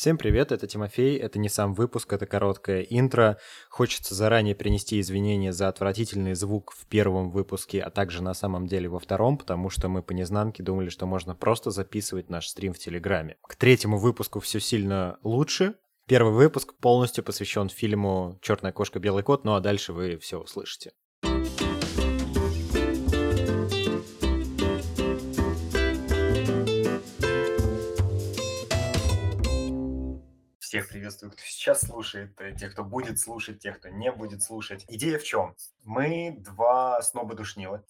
Всем привет, это Тимофей, это не сам выпуск, это короткое интро. Хочется заранее принести извинения за отвратительный звук в первом выпуске, а также на самом деле во втором, потому что мы по незнанке думали, что можно просто записывать наш стрим в Телеграме. К третьему выпуску все сильно лучше. Первый выпуск полностью посвящен фильму «Черная кошка, белый кот», ну а дальше вы все услышите. Приветствую, кто сейчас слушает, э, тех, кто будет слушать, тех, кто не будет слушать. Идея в чем? Мы два сноба душнилы.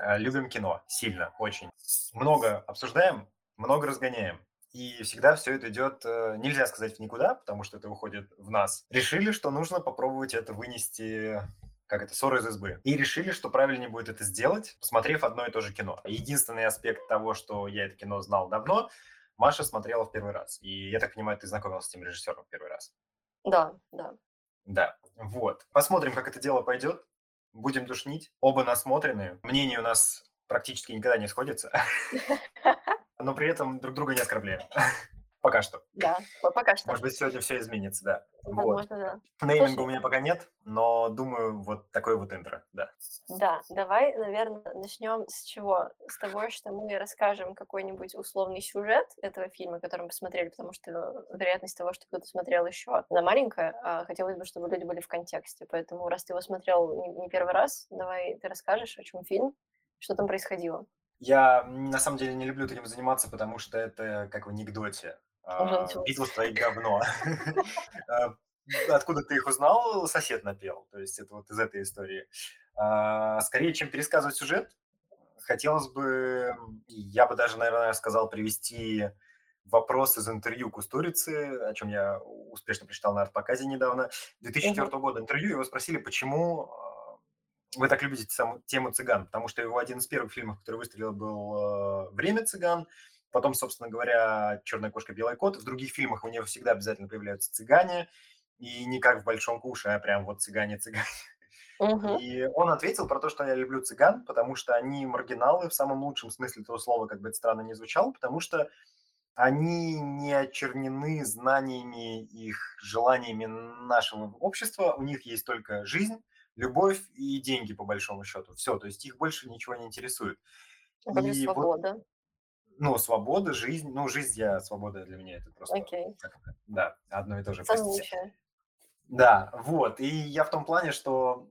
Э, любим кино сильно, очень. Много обсуждаем, много разгоняем. И всегда все это идет, э, нельзя сказать в никуда, потому что это уходит в нас. Решили, что нужно попробовать это вынести как это, ссоры из избы. И решили, что правильнее будет это сделать, посмотрев одно и то же кино. Единственный аспект того, что я это кино знал давно, Маша смотрела в первый раз. И я так понимаю, ты знакомился с этим режиссером в первый раз. Да, да. Да, вот. Посмотрим, как это дело пойдет. Будем душнить. Оба насмотрены. Мнения у нас практически никогда не сходятся. Но при этом друг друга не оскорбляем. Пока что. Да, пока что. Может быть, сегодня все изменится, да. Возможно, вот. да. Нейминга у меня пока нет, но думаю, вот такой вот интро, да. Да, давай, наверное, начнем с чего? С того, что мы расскажем какой-нибудь условный сюжет этого фильма, который мы посмотрели, потому что вероятность того, что кто-то смотрел еще, она маленькая, а хотелось бы, чтобы люди были в контексте. Поэтому, раз ты его смотрел не первый раз, давай ты расскажешь, о чем фильм, что там происходило. Я на самом деле не люблю таким заниматься, потому что это как в анекдоте. А, Битлз твои говно. А, откуда ты их узнал? Сосед напел. То есть это вот из этой истории. А, скорее, чем пересказывать сюжет, хотелось бы, я бы даже, наверное, сказал, привести вопрос из интервью Кустурицы, о чем я успешно прочитал на арт-показе недавно, 2004 uh-huh. года интервью, его спросили, почему вы так любите саму, тему цыган, потому что его один из первых фильмов, который выстрелил, был «Время цыган», Потом, собственно говоря, «Черная кошка, белый кот». В других фильмах у него всегда обязательно появляются цыгане. И не как в «Большом куше», а прям вот цыгане-цыгане. Угу. И он ответил про то, что я люблю цыган, потому что они маргиналы в самом лучшем смысле этого слова, как бы это странно не звучало, потому что они не очернены знаниями их, желаниями нашего общества. У них есть только жизнь, любовь и деньги, по большому счету. Все, то есть их больше ничего не интересует. И свобода? Вот, ну, свобода, жизнь. Ну, жизнь я, свобода для меня это просто... Как, да, одно и то же. Простите. Да, вот. И я в том плане, что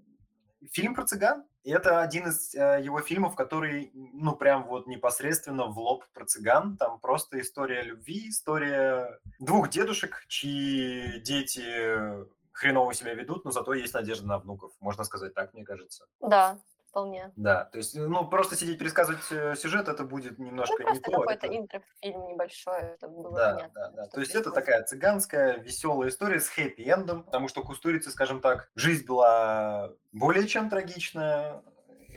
фильм про цыган, и это один из э, его фильмов, который, ну, прям вот непосредственно в лоб про цыган. Там просто история любви, история двух дедушек, чьи дети хреново себя ведут, но зато есть надежда на внуков. Можно сказать так, мне кажется. Да, вполне. Да, то есть, ну, просто сидеть пересказывать э, сюжет, это будет немножко ну, не то. какой-то это... интро фильм небольшой, чтобы было да, понятно. Да, да, То есть это такая цыганская веселая история с хэппи-эндом, потому что Кустурицы, скажем так, жизнь была более чем трагичная,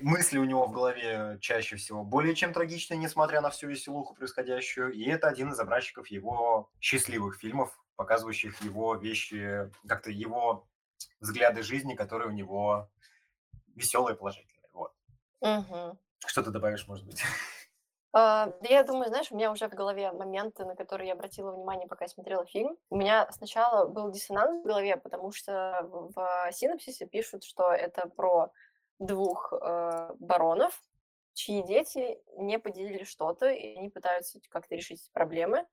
мысли у него в голове чаще всего более чем трагичные, несмотря на всю веселуху происходящую, и это один из образчиков его счастливых фильмов, показывающих его вещи, как-то его взгляды жизни, которые у него веселые положительные. Мгм. Что ты добавишь, может быть? А, я думаю, знаешь, у меня уже в голове моменты, на которые я обратила внимание, пока я смотрела фильм. У меня сначала был диссонанс в голове, потому что в в синопсисе пишут, что это про двух э, баронов, чьи дети не поделили что-то, и они пытаются как-то решить проблемы.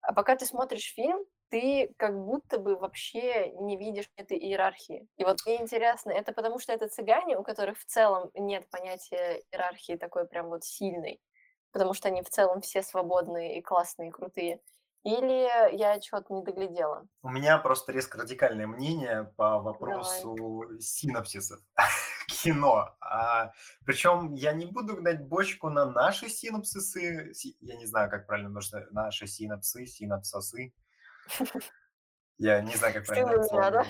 А пока ты смотришь фильм, ты как будто бы вообще не видишь этой иерархии. И вот мне интересно, это потому что это цыгане, у которых в целом нет понятия иерархии такой прям вот сильной, потому что они в целом все свободные и классные, и крутые, или я что-то не доглядела? У меня просто резко радикальное мнение по вопросу Давай. синапсисов кино. А, причем я не буду гнать бочку на наши синапсисы. Я не знаю, как правильно, что наши синапсы, синапсосы. Я не знаю, как правильно это слово.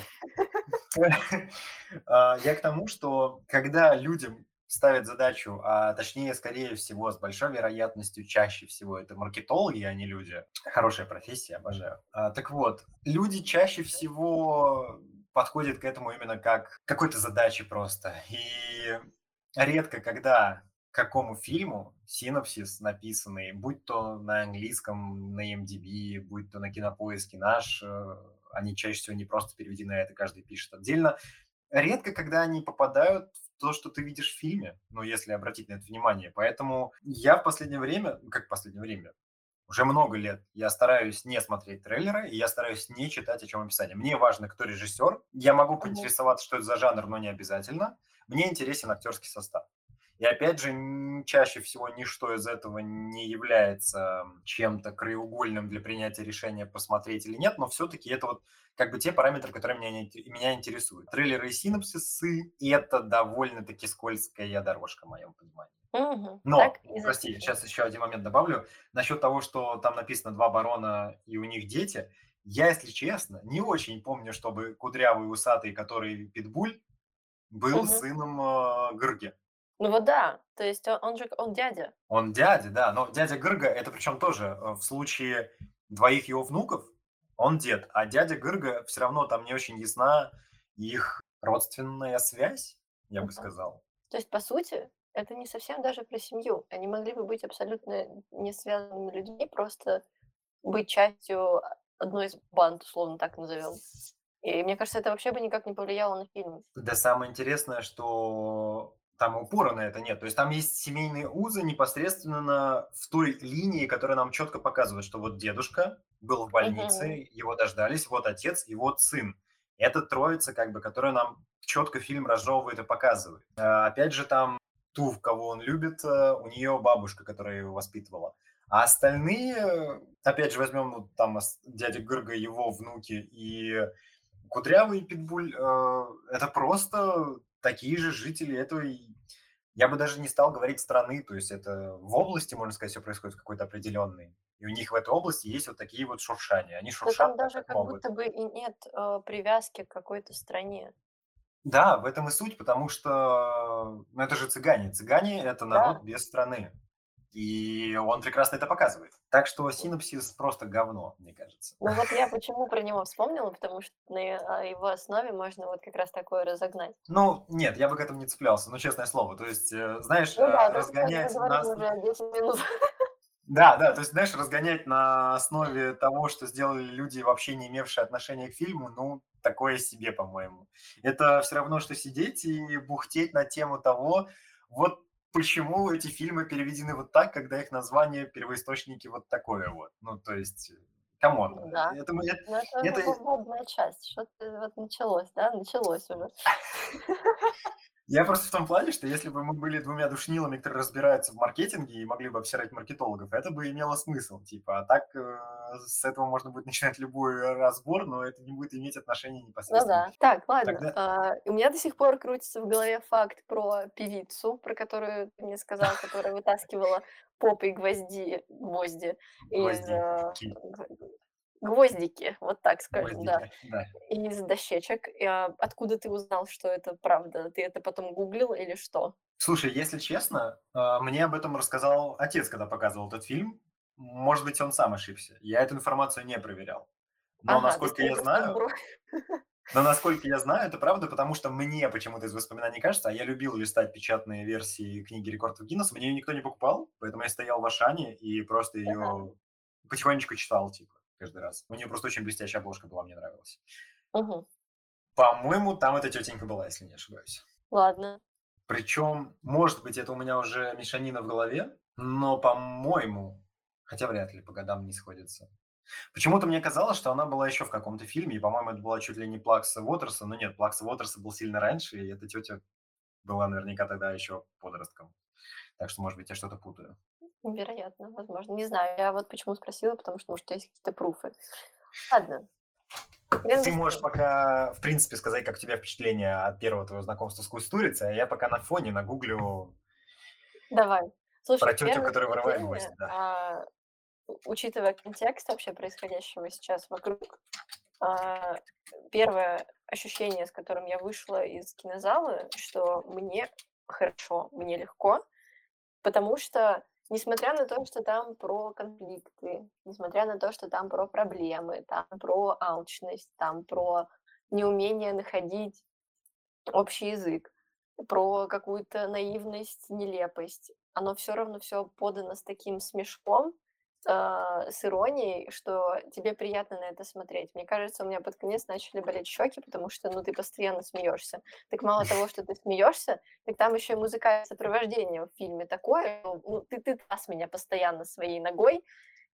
А, я к тому, что когда людям ставят задачу, а точнее, скорее всего, с большой вероятностью, чаще всего это маркетологи, а не люди. Хорошая профессия, обожаю. А, так вот, люди чаще всего подходят к этому именно как какой-то задаче просто. И редко, когда какому фильму синопсис написанный, будь то на английском, на MDB, будь то на кинопоиске наш, э, они чаще всего не просто переведены, а это каждый пишет отдельно. Редко, когда они попадают в то, что ты видишь в фильме, ну, если обратить на это внимание. Поэтому я в последнее время, как в последнее время, уже много лет я стараюсь не смотреть трейлеры, и я стараюсь не читать, о чем описание. Мне важно, кто режиссер. Я могу поинтересоваться, что это за жанр, но не обязательно. Мне интересен актерский состав. И опять же, чаще всего ничто из этого не является чем-то краеугольным для принятия решения, посмотреть или нет, но все-таки это вот как бы те параметры, которые меня, меня интересуют. Трейлеры и синапсисы – это довольно-таки скользкая дорожка, в моем понимании. Угу. Но, так прости, сейчас еще один момент добавлю. Насчет того, что там написано два барона и у них дети. Я, если честно, не очень помню, чтобы кудрявый усатый, который питбуль, был угу. сыном э, Гырги. Ну вот да, то есть он, он же, он дядя. Он дядя, да, но дядя Гырга, это причем тоже э, в случае двоих его внуков, он дед, а дядя Гырга все равно там не очень ясна их родственная связь, я бы сказал. То есть, по сути, это не совсем даже про семью. Они могли бы быть абсолютно не связанными людьми, просто быть частью одной из банд, условно так назовем. И мне кажется, это вообще бы никак не повлияло на фильм. Да самое интересное, что там упора на это нет. То есть там есть семейные узы непосредственно в той линии, которая нам четко показывает, что вот дедушка был в больнице, угу. его дождались, вот отец и вот сын. Это троица, как бы, которая нам четко фильм разжевывает и показывает. А, опять же, там ту, кого он любит, э, у нее бабушка, которая его воспитывала. А остальные, опять же, возьмем ну, там дядя Гырга, его внуки и Кудрявый Питбуль, э, это просто такие же жители этого, я бы даже не стал говорить страны, то есть это в области, можно сказать, все происходит в какой-то определенной. И у них в этой области есть вот такие вот шуршания. Они шуршат. Там даже как могут. будто бы и нет э, привязки к какой-то стране. Да, в этом и суть, потому что ну, это же цыгане. Цыгане – это народ да. без страны. И он прекрасно это показывает. Так что синопсис просто говно, мне кажется. Ну вот я почему про него вспомнила, потому что на а, его основе можно вот как раз такое разогнать. Ну, нет, я бы к этому не цеплялся, ну, честное слово. То есть, э, знаешь, ну, да, разгонять на... Да, да, то есть, знаешь, разгонять на основе того, что сделали люди, вообще не имевшие отношения к фильму, ну, такое себе, по-моему. Это все равно, что сидеть и бухтеть на тему того, вот почему эти фильмы переведены вот так, когда их название первоисточники вот такое вот. Ну, то есть, come on. Да. Это, это, ну, это, это... часть. Что-то вот началось, да? Началось уже. Я просто в том плане, что если бы мы были двумя душнилами, которые разбираются в маркетинге и могли бы обсирать маркетологов, это бы имело смысл. Типа, а так э, с этого можно будет начинать любой разбор, но это не будет иметь отношения непосредственно. Ну да. Так, ладно. Тогда... А, у меня до сих пор крутится в голове факт про певицу, про которую ты мне сказал, которая вытаскивала попой гвозди, гвозди из э, Гвоздики, вот так скажем, да. Да. Из дощечек. А, откуда ты узнал, что это правда? Ты это потом гуглил или что? Слушай, если честно, а, мне об этом рассказал отец, когда показывал этот фильм. Может быть, он сам ошибся. Я эту информацию не проверял. Но Ага, насколько я знаю, но насколько я знаю, это правда, потому что мне почему-то из воспоминаний кажется, а я любил листать печатные версии книги рекордов Гиннесса, мне ее никто не покупал, поэтому я стоял в Ашане и просто Ага. ее потихонечку читал, типа каждый раз. У нее просто очень блестящая обложка была, мне нравилась. Угу. По-моему, там эта тетенька была, если не ошибаюсь. Ладно. Причем, может быть, это у меня уже мешанина в голове, но, по-моему, хотя вряд ли по годам не сходится. Почему-то мне казалось, что она была еще в каком-то фильме, и, по-моему, это была чуть ли не Плакса Уотерса, но нет, Плакса Уотерса был сильно раньше, и эта тетя была наверняка тогда еще подростком. Так что, может быть, я что-то путаю. Вероятно, возможно. Не знаю, я вот почему спросила, потому что, может, есть какие-то пруфы. Ладно. Ты можешь пока, в принципе, сказать, как у тебя впечатление от первого твоего знакомства с Кустурицей, а я пока на фоне нагуглю Давай. Слушай, про тетю, которая вырывает гвоздь. Да. А, учитывая контекст вообще происходящего сейчас вокруг, а, первое ощущение, с которым я вышла из кинозала, что мне хорошо, мне легко, потому что Несмотря на то, что там про конфликты, несмотря на то, что там про проблемы, там про алчность, там про неумение находить общий язык, про какую-то наивность, нелепость. оно все равно все подано с таким смешком, а, с иронией, что тебе приятно на это смотреть. Мне кажется, у меня под конец начали болеть щеки, потому что, ну, ты постоянно смеешься. Так мало того, что ты смеешься, так там еще и музыкальное сопровождение в фильме такое, ну, ты, ты трас меня постоянно своей ногой,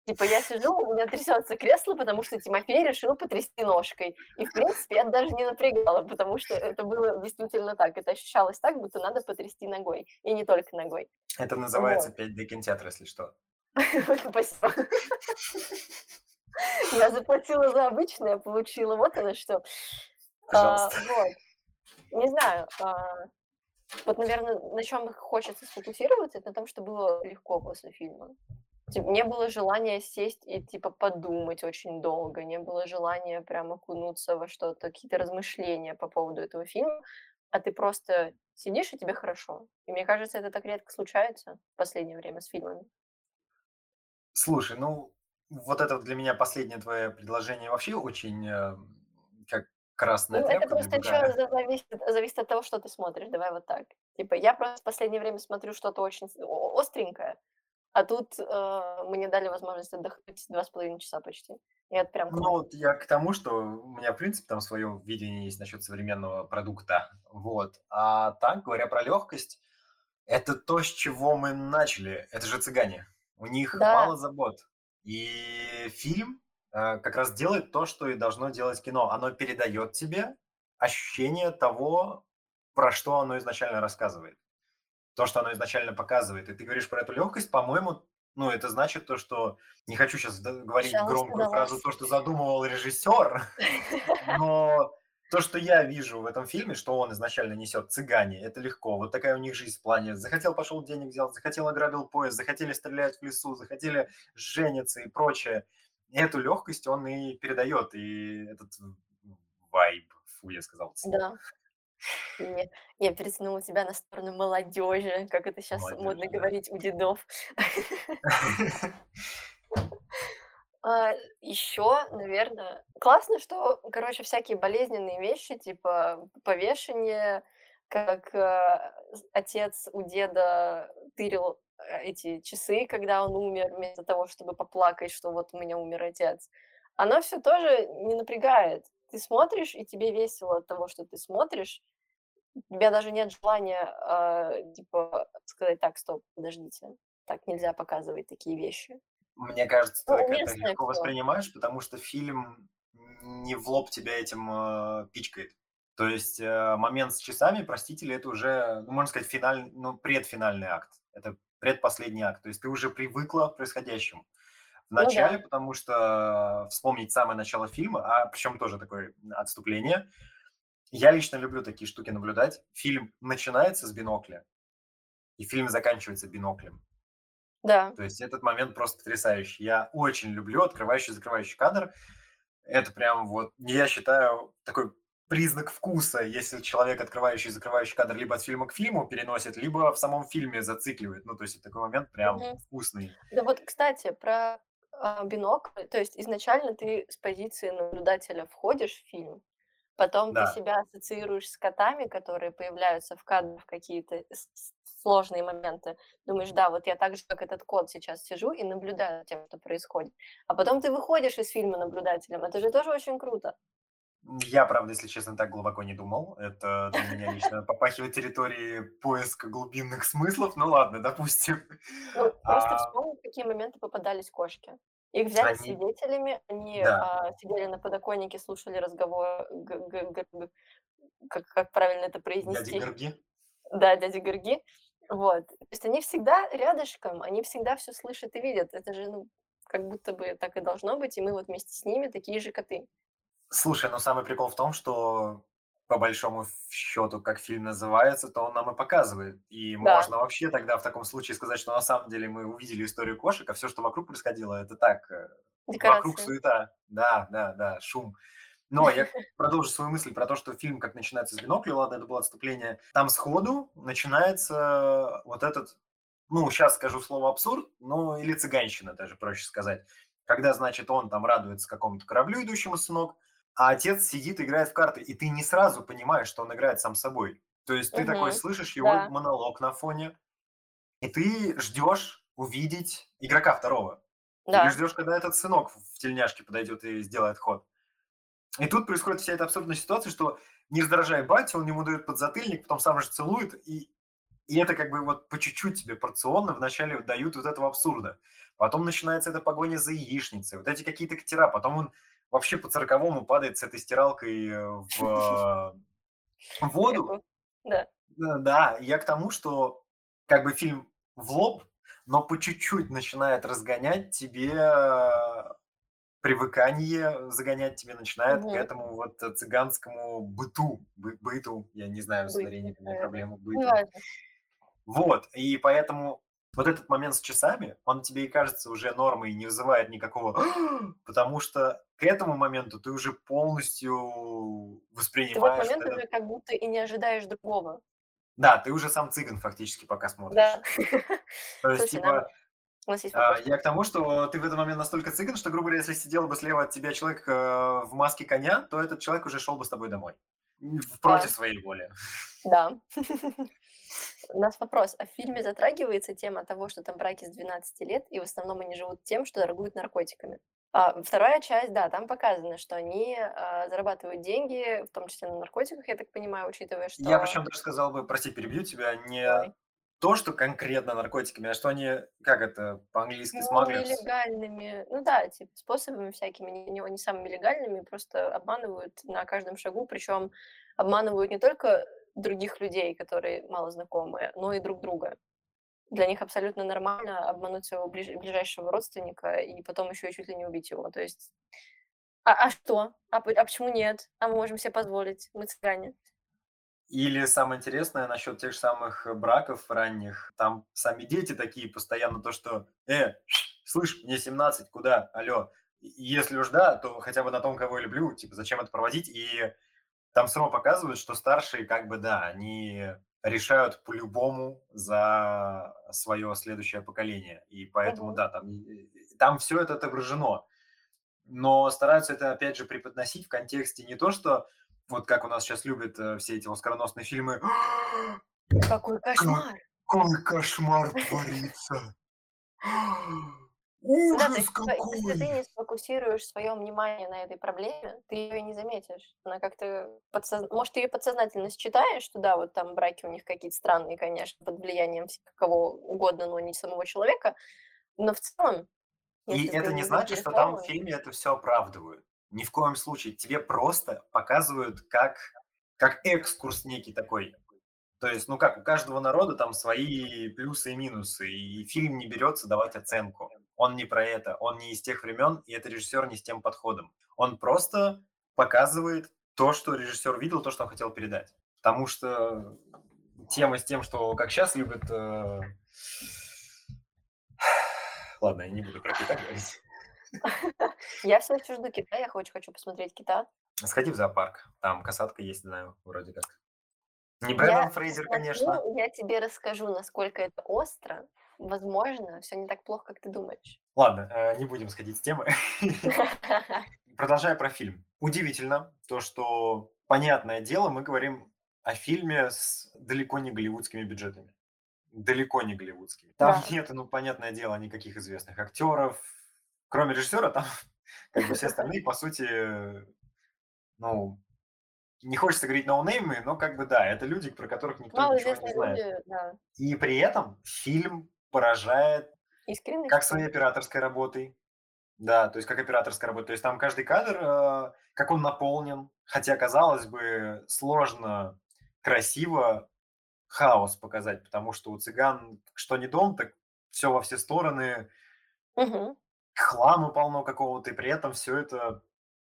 Типа я сижу, у меня трясется кресло, потому что Тимофей решил потрясти ножкой. И, в принципе, я даже не напрягала, потому что это было действительно так. Это ощущалось так, будто надо потрясти ногой. И не только ногой. Это называется вот. 5D кинотеатр, если что. Спасибо. Я заплатила за обычное, получила вот оно что. А, вот. Не знаю. А, вот, наверное, на чем хочется сфокусироваться, это на том, что было легко после фильма. Не было желания сесть и, типа, подумать очень долго, не было желания прям окунуться во что-то, какие-то размышления по поводу этого фильма, а ты просто сидишь, и тебе хорошо. И мне кажется, это так редко случается в последнее время с фильмами. Слушай, ну, вот это для меня последнее твое предложение вообще очень, э, как красная Ну, это просто другая. еще зависит, зависит от того, что ты смотришь. Давай вот так. Типа, я просто в последнее время смотрю что-то очень остренькое, а тут, э, мне дали возможность отдохнуть два с половиной часа почти. И это прям Ну, вот я к тому, что у меня, в принципе, там свое видение есть насчет современного продукта. Вот. А так, говоря про легкость, это то, с чего мы начали. Это же цыгане. У них Да. мало забот. И фильм э, как раз делает то, что и должно делать кино. Оно передает тебе ощущение того, про что оно изначально рассказывает то, что оно изначально показывает. И ты говоришь про эту легкость, по-моему, ну, это значит то, что не хочу сейчас говорить Пожалуйста, громкую давай. фразу, то, что задумывал режиссер, но то, что я вижу в этом фильме, что он изначально несет цыгане, это легко. Вот такая у них жизнь в плане. Захотел, пошел денег взял, захотел, ограбил поезд, захотели стрелять в лесу, захотели жениться и прочее. И эту легкость он и передает, и этот вайб, фу, я сказал. Да. И я перетянула тебя на сторону молодежи, как это сейчас Молодежь, модно да. говорить у дедов. А, еще, наверное, классно, что, короче, всякие болезненные вещи, типа повешение, как э, отец у деда тырил э, эти часы, когда он умер, вместо того, чтобы поплакать, что вот у меня умер отец. Оно все тоже не напрягает. Ты смотришь, и тебе весело от того, что ты смотришь, у тебя даже нет желания, а, типа, сказать: "Так, стоп, подождите, так нельзя показывать такие вещи". Мне кажется, ты Ну, это легко всё. воспринимаешь, потому что фильм не в лоб тебя этим, э, пичкает. То есть, э, момент с часами, простите ли, это уже, ну, можно сказать, финаль ну, предфинальный акт. Это предпоследний акт. То есть ты уже привыкла к происходящему. В Ну да, потому что вспомнить самое начало фильма, а причем тоже такое отступление. Я лично люблю такие штуки наблюдать. Фильм начинается с бинокля, и фильм заканчивается биноклем. Да. То есть этот момент просто потрясающий. Я очень люблю открывающий и закрывающий кадр. Это прям вот, я считаю, такой признак вкуса, если человек, открывающий и закрывающий кадр, либо от фильма к фильму переносит, либо в самом фильме зацикливает. Ну, то есть такой момент прям Мгм. вкусный. Да вот, кстати, про, а, бинокль. То есть изначально ты с позиции наблюдателя входишь в фильм, потом ты Да, себя ассоциируешь с котами, которые появляются в кадре в какие-то сложные моменты. Думаешь: "Да, вот я так же, как этот кот, сейчас сижу и наблюдаю за тем, что происходит". А потом ты выходишь из фильма наблюдателем. Это же тоже очень круто. я, правда, если честно, так глубоко не думал. Это для меня лично попахивает территорией поиска глубинных смыслов. Ну ладно, допустим. Ну, просто А, вспомни, в какие моменты попадались кошки. Их взяли они, свидетелями, они, да, а, сидели на подоконнике, слушали разговор г г г как как правильно это дяди произнести? Горги. Да, дяди Георги. Вот. То есть они всегда рядышком, они всегда все слышат и видят. Это же, ну, как будто бы так и должно быть, и мы вот вместе с ними такие же коты. Слушай, ну самый прикол в том, что по большому счету, как фильм называется, то он нам и показывает. И Да, можно вообще тогда в таком случае сказать, что на самом деле мы увидели историю кошек, а все, что вокруг происходило, это так, э, вокруг суета. Да, да, да, шум. Но я продолжу свою мысль про то, что фильм как начинается с бинокля, ладно, это было отступление. Там сходу начинается вот этот, ну, сейчас скажу слово абсурд, ну, или цыганщина даже, проще сказать. Когда, значит, он там радуется какому-то кораблю, идущему сынок, а отец сидит и играет в карты, и ты не сразу понимаешь, что он играет сам собой. То есть ты такой Мгм. слышишь его Да. монолог на фоне, и ты ждешь увидеть игрока второго. Да. Или ждешь, когда этот сынок в тельняшке подойдет и сделает ход. И тут происходит вся эта абсурдная ситуация, что не раздражая батя, он ему дает подзатыльник, потом сам же целует, и, и это как бы вот по чуть-чуть тебе порционно вначале дают вот этого абсурда. Потом начинается эта погоня за яичницей, вот эти какие-то катера, потом он вообще по цирковому падает с этой стиралкой э, в воду. Да. Да, я к тому, что как бы фильм в лоб, но по чуть-чуть начинает разгонять тебе привыкание загонять тебе начинает к этому вот цыганскому быту, бы, быту, я не знаю, с ударением у меня проблема, быту. Вот, и поэтому вот этот момент с часами, он тебе и кажется уже нормой, не вызывает никакого, потому что к этому моменту ты уже полностью воспринимаешь... Ты в этот момент уже как будто и не ожидаешь другого. Да, ты уже сам цыган фактически пока смотришь. Да. То есть, типа, у нас есть а, Я к тому, что ты в этот момент настолько цыган, что, грубо говоря, если сидел бы слева от тебя человек э, в маске коня, то этот человек уже шел бы с тобой домой. Против да. своей воли. Да. У нас вопрос. А в фильме затрагивается тема того, что там браки с 12 лет, и в основном они живут тем, что торгуют наркотиками? А, вторая часть, да, там показано, что они а, зарабатывают деньги, в том числе на наркотиках, я так понимаю, учитывая, что... Я причем даже сказал бы, прости, перебью тебя, не Давай. То, что конкретно наркотиками, а что они, как это по-английски, ну, нелегальными, ну да, типа способами всякими, не, не, самыми легальными, просто обманывают на каждом шагу, причем обманывают не только других людей, которые мало знакомые, но и друг друга. Для них абсолютно нормально обмануть своего ближ... ближайшего родственника и потом еще и чуть ли не убить его. То есть, а, а что? А, а почему нет? А мы можем себе позволить, мы цыгане. Или самое интересное насчет тех же самых браков ранних, там сами дети такие постоянно, то что, э, слышь, мне 17, куда, алло, если уж да, то хотя бы на том, кого я люблю, типа, зачем это проводить, и там все равно показывают, что старшие, как бы, да, они решают по-любому за свое следующее поколение. И поэтому, угу. да, там, там все это отображено. Но стараются это, опять же, преподносить в контексте не то, что вот как у нас сейчас любят э, все эти оскароносные фильмы. Какой кошмар! Какой кошмар творится! Ужас да, какой! Если ты не сфокусируешь свое внимание на этой проблеме, ты ее не заметишь. Она как-то подсоз... Может, ты ее подсознательно считаешь, что да, вот там браки у них какие-то странные, конечно, под влиянием кого угодно, но не самого человека. Но в целом... И это не значит, что там в фильме это все оправдывают. Ни в коем случае. Тебе просто показывают как, как экскурс некий такой. То есть, ну как, у каждого народа там свои плюсы и минусы, и фильм не берется давать оценку. Он не про это, он не из тех времен, и это режиссер не с тем подходом. Он просто показывает то, что режиссер видел, то, что он хотел передать. Потому что тема с тем, что как сейчас любят... Э... Ладно, я не буду про Китай говорить. Я все еще жду кита, я очень хочу посмотреть кита. Сходи в зоопарк, там касатка есть, знаю, вроде как. Не Брэндон Фрейзер, конечно. Я тебе расскажу, насколько это остро, возможно, все не так плохо, как ты думаешь. Ладно, э, не будем сходить с темы. Продолжая про фильм. Удивительно то, что, понятное дело, мы говорим о фильме с далеко не голливудскими бюджетами. Далеко не голливудскими. Там да. нет, ну, понятное дело, никаких известных актеров. Кроме режиссера, там как бы все остальные, по сути, ну, не хочется говорить ноунеймы, но как бы да, это люди, про которых никто Мало ничего не знает. Люди, да. И при этом фильм поражает Искренность. как своей операторской работой. Да, то есть как операторская работа. То есть там каждый кадр, э, как он наполнен, хотя, казалось бы, сложно, красиво хаос показать, потому что у цыган что не дом, так все во все стороны, угу. Хлама полно какого-то, и при этом все это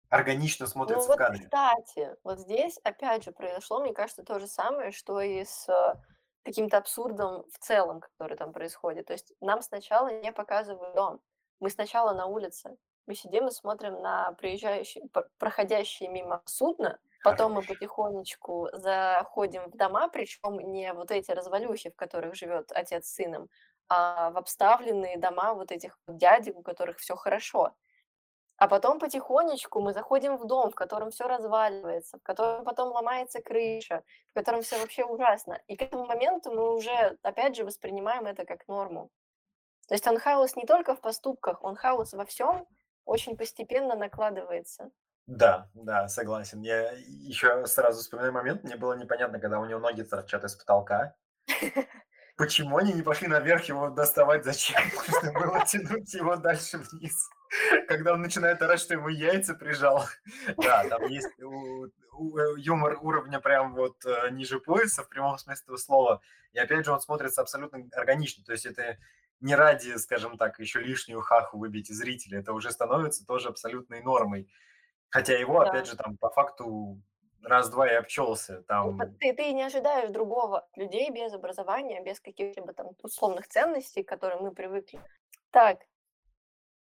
органично смотрится ну, в кадре. Вот, кстати, вот здесь опять же произошло, мне кажется, то же самое, что и с э, каким-то абсурдом в целом, который там происходит. То есть нам сначала не показывают дом. Мы сначала на улице. Мы сидим и смотрим на приезжающие, проходящие мимо судно, потом мы потихонечку заходим в дома, причем не вот эти развалюхи, в которых живет отец с сыном, а в обставленные дома вот этих дядек, у которых все хорошо. А потом потихонечку мы заходим в дом, в котором все разваливается, в котором потом ломается крыша, в котором все вообще ужасно. И к этому моменту мы уже, опять же, воспринимаем это как норму. То есть он хаос не только в поступках, он хаос во всем очень постепенно накладывается. Да, да, согласен. Я еще сразу вспоминаю момент, мне было непонятно, когда у него ноги торчат из потолка. Почему они не пошли наверх его доставать? Зачем? Нужно было тянуть его дальше вниз. Когда он начинает орать, что ему яйца прижал. Да, там есть юмор уровня прям вот э, ниже пояса, в прямом смысле этого слова. И опять же, он смотрится абсолютно органично. То есть это не ради, скажем так, еще лишнюю хаху выбить из зрителя. Это уже становится тоже абсолютной нормой. Хотя его, да. опять же, там по факту раз-два и обчелся. Ну, там... Ты, ты не ожидаешь другого людей без образования, без каких-либо там условных ценностей, к которым мы привыкли. Так,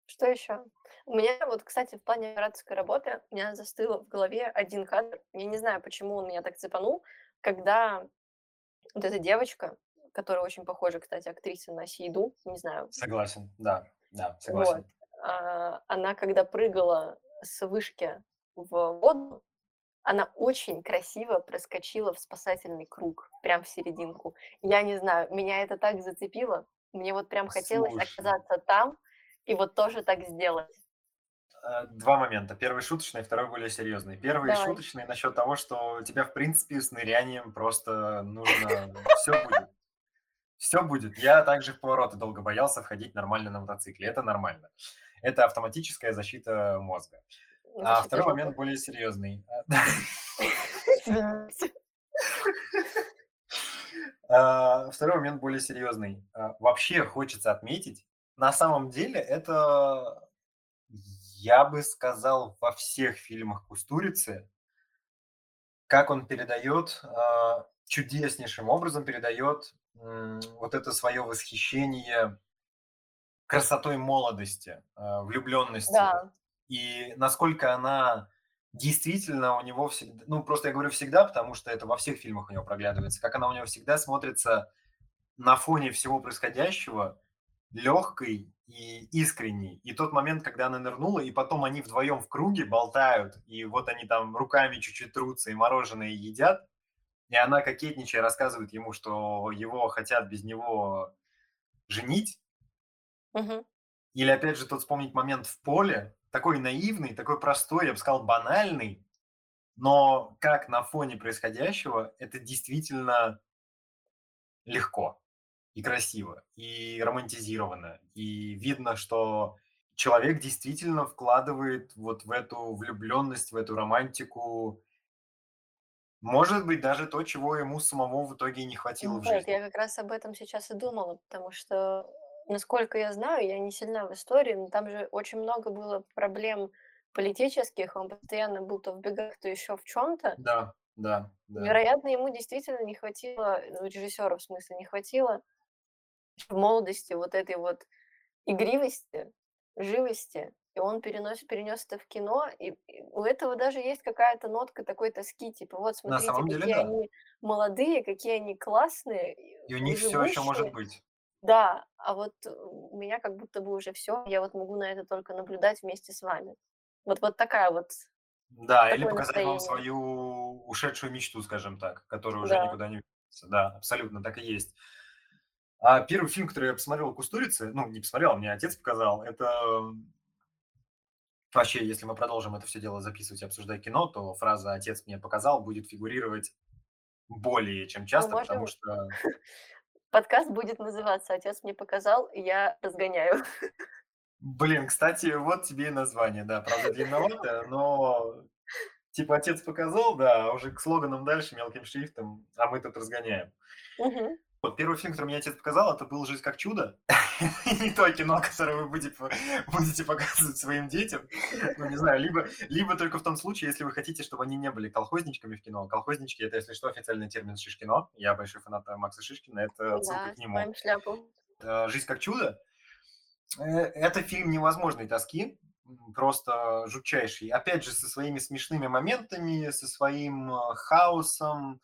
что еще? У меня вот, кстати, в плане операторской работы у меня застыл в голове один кадр. Я не знаю, почему он меня так цепанул, когда вот эта девочка, которая очень похожа, кстати, актриса на Сиду, не знаю. Согласен, да, да, согласен. Вот. А, она, когда прыгала с вышки в воду, она очень красиво проскочила в спасательный круг, прям в серединку. Я не знаю, меня это так зацепило. Мне вот прям хотелось Слушай. оказаться там и вот тоже так сделать. Э, два момента. Первый шуточный, второй более серьезный. Первый Давай. шуточный насчет того, что тебя, в принципе, с нырянием просто нужно... Все будет. Все будет. Я также в повороты долго боялся входить нормально на мотоцикле. Это нормально. Это автоматическая защита мозга. А второй момент более серьезный. А, второй момент более серьезный. А, вообще хочется отметить, на самом деле это, я бы сказал, во всех фильмах Кустурицы, как он передает, а, чудеснейшим образом передает вот это свое восхищение красотой молодости, влюбленности. Да и насколько она действительно у него всегда, ну просто я говорю всегда, потому что это во всех фильмах у него проглядывается, как она у него всегда смотрится на фоне всего происходящего легкой и искренней. И тот момент, когда она нырнула, и потом они вдвоем в круге болтают, и вот они там руками чуть-чуть трутся и мороженое едят, и она кокетничая рассказывает ему, что его хотят без него женить. Угу. Или опять же тот вспомнить момент в поле, такой наивный, такой простой, я бы сказал, банальный, но как на фоне происходящего, это действительно легко и красиво, и романтизировано. И видно, что человек действительно вкладывает вот в эту влюбленность, в эту романтику, может быть, даже то, чего ему самому в итоге не хватило в жизни. я как раз об этом сейчас и думала, потому что насколько я знаю, я не сильна в истории, но там же очень много было проблем политических, он постоянно был то в бегах, то еще в чем-то. Да, да, да. Вероятно, ему действительно не хватило, ну, режиссеру в смысле, не хватило в молодости вот этой вот игривости, живости, и он перенес, перенес это в кино, и, у этого даже есть какая-то нотка такой тоски, типа вот смотрите, какие деле, да. они молодые, какие они классные. И у них все еще может быть. Да, а вот у меня как будто бы уже все, я вот могу на это только наблюдать вместе с вами. Вот, вот такая вот Да, или показать вам свою ушедшую мечту, скажем так, которая уже Да. никуда не вернется. Да, абсолютно так и есть. А первый фильм, который я посмотрел у Кустурицы, ну, не посмотрел, а мне отец показал, это вообще, если мы продолжим это все дело записывать и обсуждать кино, то фраза «отец мне показал» будет фигурировать более чем часто, потому можем что Подкаст будет называться «Отец мне показал, я разгоняю». Блин, кстати, вот тебе и название, да, правда длинновато, но типа отец показал, да, а уже к слоганам дальше мелким шрифтом, а мы тут разгоняем. Угу. Вот первый фильм, который мне отец показал, это был «Жизнь как чудо». не то кино, которое вы будете, будете показывать своим детям. Ну, не знаю, либо, либо только в том случае, если вы хотите, чтобы они не были колхозничками в кино. Колхознички – это, если что, официальный термин Шишкино. Я большой фанат Макса Шишкина, это отсылка да, к нему. Э, «Жизнь как чудо». Э, это фильм невозможной тоски, просто жутчайший. Опять же, со своими смешными моментами, со своим э, хаосом,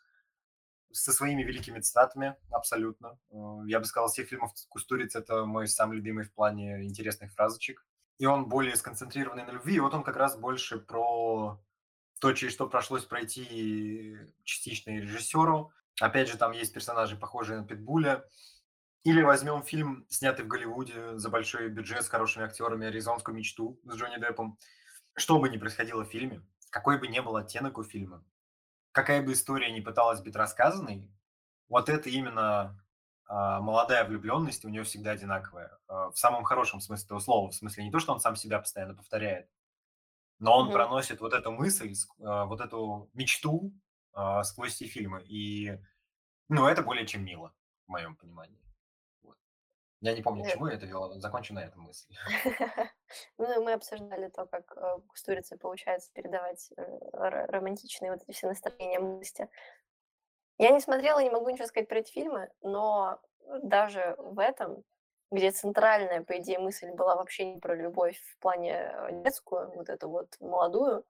со своими великими цитатами, абсолютно. Э, я бы сказал, всех фильмов Кустуриц это мой самый любимый в плане интересных фразочек. и он более сконцентрированный на любви, и вот он как раз больше про то, через что пришлось пройти частично режиссеру. Опять же, там есть персонажи, похожие на Питбуля. Или возьмем фильм, снятый в Голливуде за большой бюджет с хорошими актерами «Аризонскую мечту» с Джонни Деппом. Что бы ни происходило в фильме, какой бы ни был оттенок у фильма, какая бы история ни пыталась быть рассказанной, вот это именно а, молодая влюбленность у нее всегда одинаковая. А, в самом хорошем смысле этого слова. В смысле не то, что он сам себя постоянно повторяет, но он mm-hmm. проносит вот эту мысль, а, вот эту мечту сквозь все фильмы. И, ну, это более чем мило, в моем понимании. Вот. Я не помню, к чему я это вел, закончу на этом мысли. Ну, мы обсуждали то, как э, получается передавать э, романтичные вот эти все настроения молодости. Я не смотрела, не могу ничего сказать про эти фильмы, но даже в этом, где центральная, по идее, мысль была вообще не про любовь в плане э, детскую, вот эту вот молодую,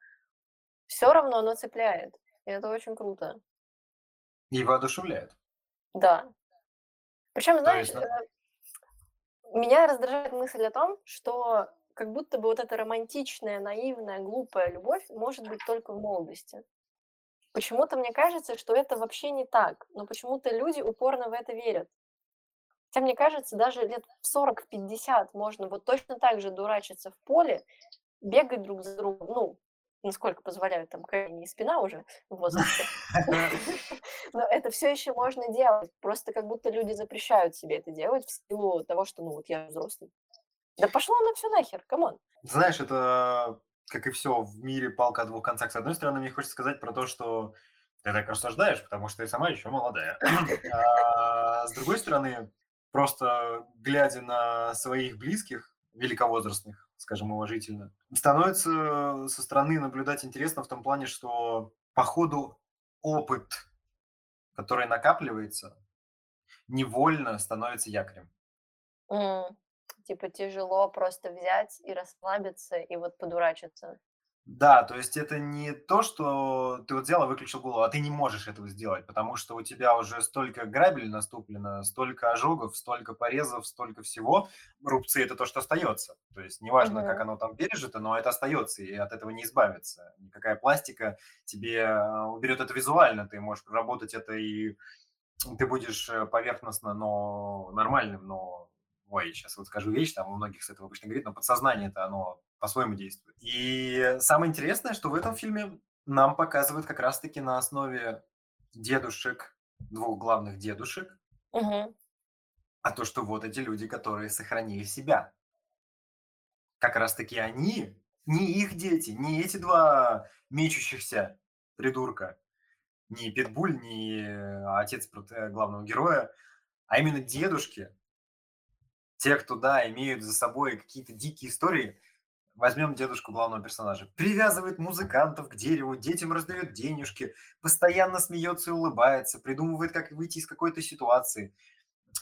все равно оно цепляет. И это очень круто. И воодушевляет. Да. Причем, знаешь, есть, да? меня раздражает мысль о том, что как будто бы вот эта романтичная, наивная, глупая любовь может быть только в молодости. Почему-то мне кажется, что это вообще не так, но почему-то люди упорно в это верят. Хотя, мне кажется, даже лет в 40-50 можно вот точно так же дурачиться в поле, бегать друг за другом, ну, насколько позволяют там колени и спина уже в возрасте. Но это все еще можно делать. Просто как будто люди запрещают себе это делать в силу того, что, ну, вот я взрослый. Да пошло оно все нахер, come on. Знаешь, это как и все в мире, палка о двух концах. С одной стороны, мне хочется сказать про то, что ты так рассуждаешь, потому что ты сама еще молодая. А с другой стороны, просто глядя на своих близких, великовозрастных, скажем, уважительно, становится со стороны наблюдать интересно в том плане, что по ходу опыт, который накапливается, невольно становится якорем. Mm типа тяжело просто взять и расслабиться и вот подурачиться. Да, то есть это не то, что ты вот взял и выключил голову, а ты не можешь этого сделать, потому что у тебя уже столько грабель наступлено, столько ожогов, столько порезов, столько всего. Рубцы – это то, что остается. То есть неважно, угу. как оно там пережито, но это остается, и от этого не избавиться. Никакая пластика тебе а, уберет это визуально, ты можешь проработать это, и ты будешь э, поверхностно, но нормальным, но ой, сейчас вот скажу вещь, там у многих с этого обычно говорит, но подсознание это оно по-своему действует. И самое интересное, что в этом фильме нам показывают как раз-таки на основе дедушек, двух главных дедушек, угу. а то, что вот эти люди, которые сохранили себя. Как раз-таки они, не их дети, не эти два мечущихся придурка, не Питбуль, не отец э, главного героя, а именно дедушки, те, кто, да, имеют за собой какие-то дикие истории, возьмем дедушку главного персонажа, привязывает музыкантов к дереву, детям раздает денежки, постоянно смеется и улыбается, придумывает, как выйти из какой-то ситуации.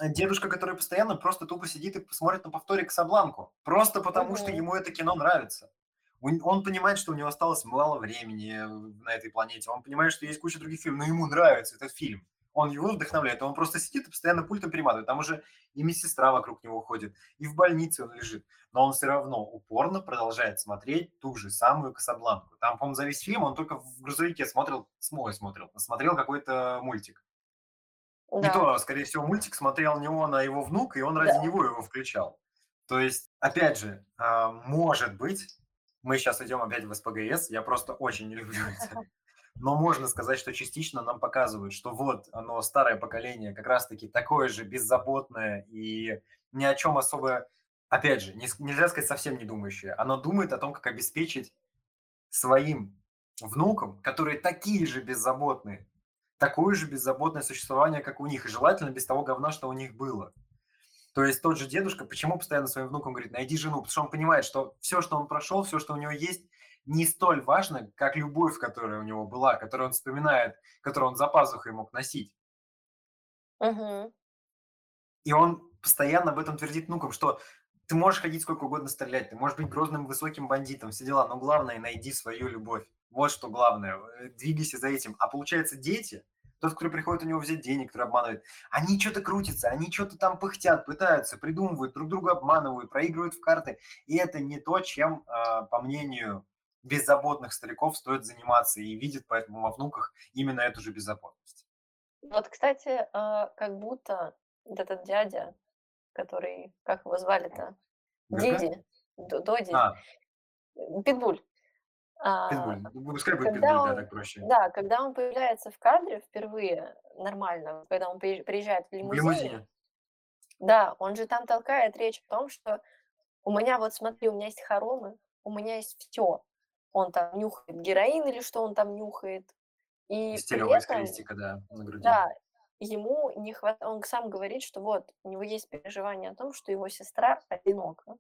Дедушка, который постоянно просто тупо сидит и смотрит на повторе Касабланку, просто потому что ему это кино нравится. Он понимает, что у него осталось мало времени на этой планете, он понимает, что есть куча других фильмов, но ему нравится этот фильм он его вдохновляет, он просто сидит и постоянно пультом перематывает. Там уже и медсестра вокруг него ходит, и в больнице он лежит. Но он все равно упорно продолжает смотреть ту же самую Касабланку. Там, по-моему, за весь фильм он только в грузовике смотрел, смой смотрел, смотрел какой-то мультик. Да. И то, скорее всего, мультик смотрел не он, а его внук, и он ради да. него его включал. То есть, опять же, а, может быть, мы сейчас идем опять в СПГС, я просто очень не люблю это но можно сказать, что частично нам показывают, что вот оно, старое поколение, как раз-таки такое же беззаботное и ни о чем особо, опять же, не, нельзя сказать совсем не думающее. Оно думает о том, как обеспечить своим внукам, которые такие же беззаботные, такое же беззаботное существование, как у них, и желательно без того говна, что у них было. То есть тот же дедушка, почему постоянно своим внукам говорит, найди жену, потому что он понимает, что все, что он прошел, все, что у него есть, не столь важно, как любовь, которая у него была, которую он вспоминает, которую он за пазухой мог носить. Угу. И он постоянно об этом твердит внукам, что ты можешь ходить сколько угодно стрелять, ты можешь быть грозным высоким бандитом, все дела, но главное найди свою любовь. Вот что главное, э, двигайся за этим. А получается, дети тот, который приходит у него взять денег, который обманывает, они что-то крутятся, они что-то там пыхтят, пытаются, придумывают, друг друга обманывают, проигрывают в карты. И это не то, чем, а, по мнению беззаботных стариков стоит заниматься и видит поэтому во внуках именно эту же беззаботность. Вот, кстати, а, как будто вот этот дядя, который, как его звали-то? Диди, Доди, а. Питбуль. А, Питбуль. Ну, пускай будет Питбуль, да, так проще. Да, когда он появляется в кадре впервые нормально, когда он приезжает в лимузине, в лимузине. Да, он же там толкает речь о том, что у меня, вот смотри, у меня есть хоромы, у меня есть все. Он там нюхает героин или что он там нюхает. И Стилевая стилистика, да, на груди. Да, ему не хватает, он сам говорит, что вот у него есть переживание о том, что его сестра одинока.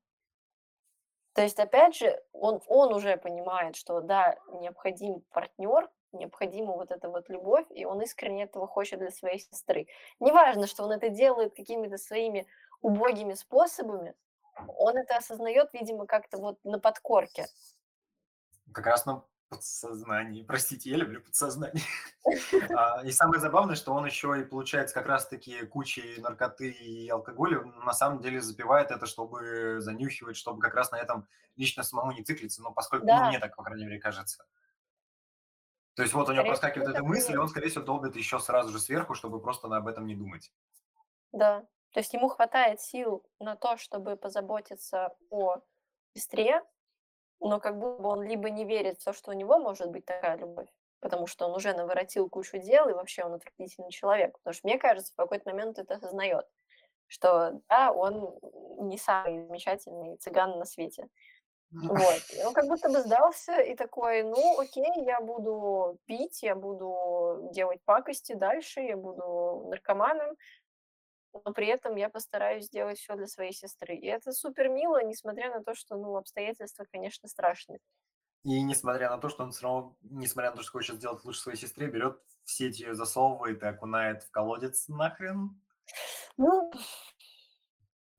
То есть, опять же, он, он уже понимает, что да, необходим партнер, необходима вот эта вот любовь, и он искренне этого хочет для своей сестры. Неважно, что он это делает какими-то своими убогими способами, он это осознает, видимо, как-то вот на подкорке. Как раз на подсознании. Простите, я люблю подсознание. А, и самое забавное, что он еще и получается как раз-таки кучей наркоты и алкоголя, на самом деле запивает это, чтобы занюхивать, чтобы как раз на этом лично самому не циклиться, но поскольку ну, мне так, по крайней мере, кажется. То есть вот у него проскакивает эта мысль, и он, скорее всего, долбит еще сразу же сверху, чтобы просто об этом не думать. Да, то есть ему хватает сил на то, чтобы позаботиться о сестре, но как будто бы он либо не верит в то, что у него может быть такая любовь, потому что он уже наворотил кучу дел, и вообще он отвратительный человек. Потому что мне кажется, в какой-то момент это осознает, что да, он не самый замечательный цыган на свете. Вот. И он как будто бы сдался и такой, ну, окей, я буду пить, я буду делать пакости дальше, я буду наркоманом, но при этом я постараюсь сделать все для своей сестры. И это супер мило, несмотря на то, что, ну, обстоятельства, конечно, страшные. И несмотря на то, что он все равно, несмотря на то, что хочет сделать лучше своей сестре, берет в сеть ее засовывает и окунает в колодец нахрен. Ну,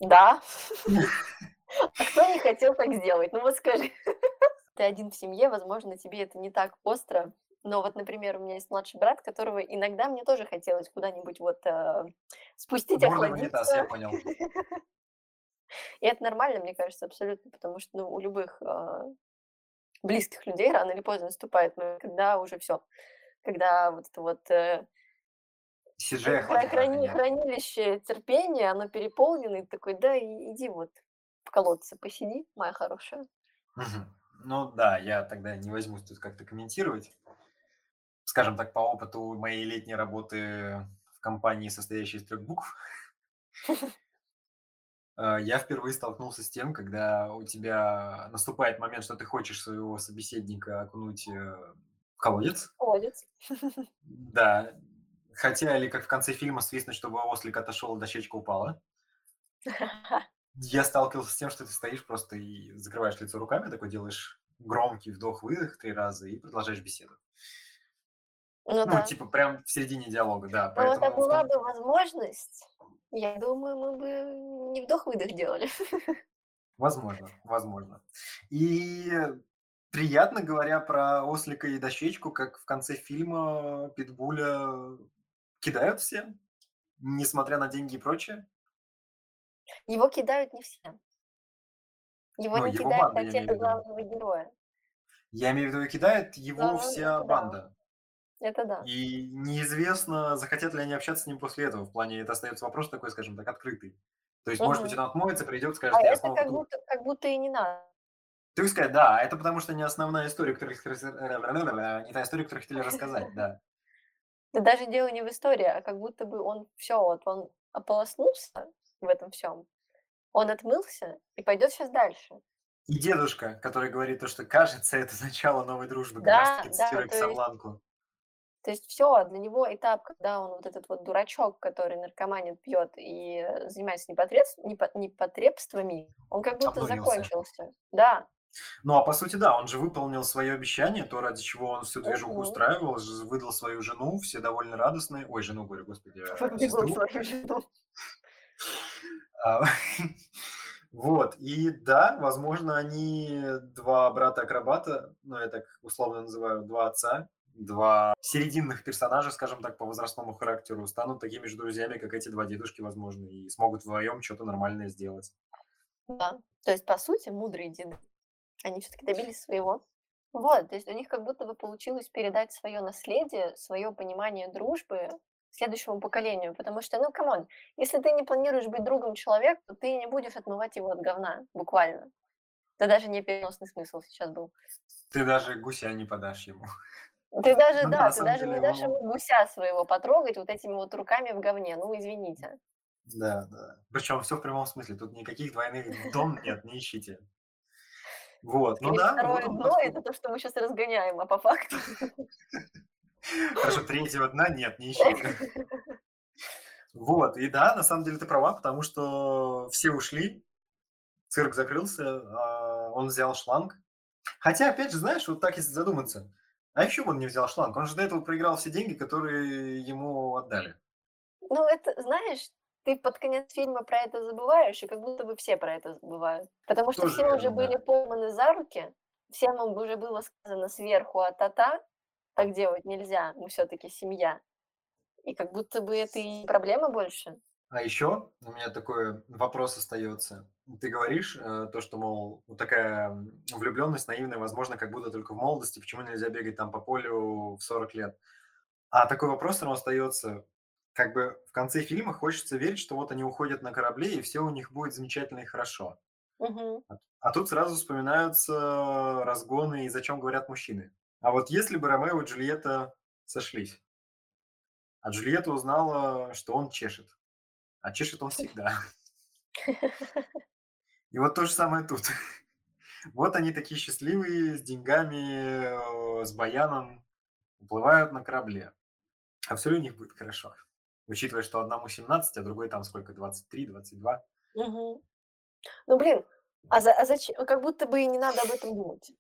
да. А кто не хотел так сделать? Ну вот скажи. Ты один в семье, возможно, тебе это не так остро, но вот, например, у меня есть младший брат, которого иногда мне тоже хотелось куда-нибудь вот э, спустить, Можно унитаз, я понял. И это нормально, мне кажется, абсолютно, потому что ну, у любых э, близких людей рано или поздно наступает, но когда уже все, когда вот это вот э, CGI храни, хранилище терпения, оно переполнено, и такой, да, иди вот в колодце посиди, моя хорошая. Ну да, я тогда не возьмусь тут как-то комментировать скажем так, по опыту моей летней работы в компании, состоящей из трех букв, э, я впервые столкнулся с тем, когда у тебя наступает момент, что ты хочешь своего собеседника окунуть э, в колодец. Колодец. Да. Хотя или как в конце фильма свистнуть, чтобы ослик отошел, а дощечка упала. Я сталкивался с тем, что ты стоишь просто и закрываешь лицо руками, такой делаешь громкий вдох-выдох три раза и продолжаешь беседу. Ну, Ну, да. типа прям в середине диалога, да. Но это Поэтому в была том... бы возможность, я думаю, мы бы не вдох-выдох делали. Возможно, возможно. И приятно, говоря про ослика и дощечку, как в конце фильма Питбуля кидают все, несмотря на деньги и прочее. Его кидают не все. Его Ну, не его кидают банда, отец главного героя. Я имею в виду, кидает его Да, вся это да. банда. Это да. И неизвестно, захотят ли они общаться с ним после этого. В плане, это остается вопрос такой, скажем так, открытый. То есть, может быть, он отмоется, придет, скажет, А я это снова как будто, как будто и не надо. Ты бы сказать, да, это потому что не основная история, которую не та история, которую хотели рассказать, да. Да даже дело не в истории, а как будто бы он все, вот он ополоснулся в этом всем, он отмылся и пойдет сейчас дальше. И дедушка, который говорит то, что кажется, это начало новой дружбы, как Да, раз-таки да, цитируя то есть, Касабланку. То есть все, для него этап, когда он вот этот вот дурачок, который наркоманит, пьет и э, занимается непотребс- непо- непотребствами, он как будто Обнулился. закончился. Да, Ну, а по сути, да, он же выполнил свое обещание, то, ради чего он всю движуху Мгм. устраивал, выдал свою жену, все довольно радостные. Ой, жену, говорю, господи, а, выдал свою жену. А, Вот, и да, возможно, они два брата-акробата, ну, я так условно называю, два отца, два серединных персонажа, скажем так, по возрастному характеру, станут такими же друзьями, как эти два дедушки, возможно, и смогут вдвоем что-то нормальное сделать. Да, то есть, по сути, мудрые деды. Они все-таки добились своего. Вот, то есть у них как будто бы получилось передать свое наследие, свое понимание дружбы следующему поколению. Потому что, ну, come on, если ты не планируешь быть другом человека, то ты не будешь отмывать его от говна, буквально. Это даже не переносный смысл сейчас был. Ты даже гуся не подашь ему. Ты даже, ну, да, ты даже не дашь ему гуся своего потрогать вот этими вот руками в говне. Ну, извините. Да, да. Причем все в прямом смысле. Тут никаких двойных дом нет, не ищите. Вот, ну да. Второе дно – это то, что мы сейчас разгоняем, а по факту… Хорошо, третьего дна нет, не ищите. Вот, и да, на самом деле ты права, потому что все ушли, цирк закрылся, а он взял шланг. Хотя, опять же, знаешь, вот так если задуматься, а еще он не взял шланг? Он же до этого проиграл все деньги, которые ему отдали. Ну, это, знаешь, ты под конец фильма про это забываешь, и как будто бы все про это забывают. Потому что Тоже все уже были пойманы за руки, всем уже было сказано сверху а та-та, так делать нельзя, мы все-таки семья. И как будто бы это и проблема больше. А еще у меня такой вопрос остается. Ты говоришь э, то, что, мол, вот такая влюбленность наивная, возможно, как будто только в молодости, почему нельзя бегать там по полю в 40 лет? А такой вопрос равно остается как бы в конце фильма хочется верить, что вот они уходят на корабле, и все у них будет замечательно и хорошо. Угу. А тут сразу вспоминаются разгоны и зачем говорят мужчины. А вот если бы Ромео и Джульетта сошлись, а Джульетта узнала, что он чешет, а чешет он всегда. И вот то же самое тут. Вот они такие счастливые, с деньгами, э, с баяном, уплывают на корабле. А все у них будет хорошо учитывая, что одному 17, а другой там сколько, 23, 22. Угу. Ну, блин, а, за, а зачем? Как будто бы и не надо об этом думать.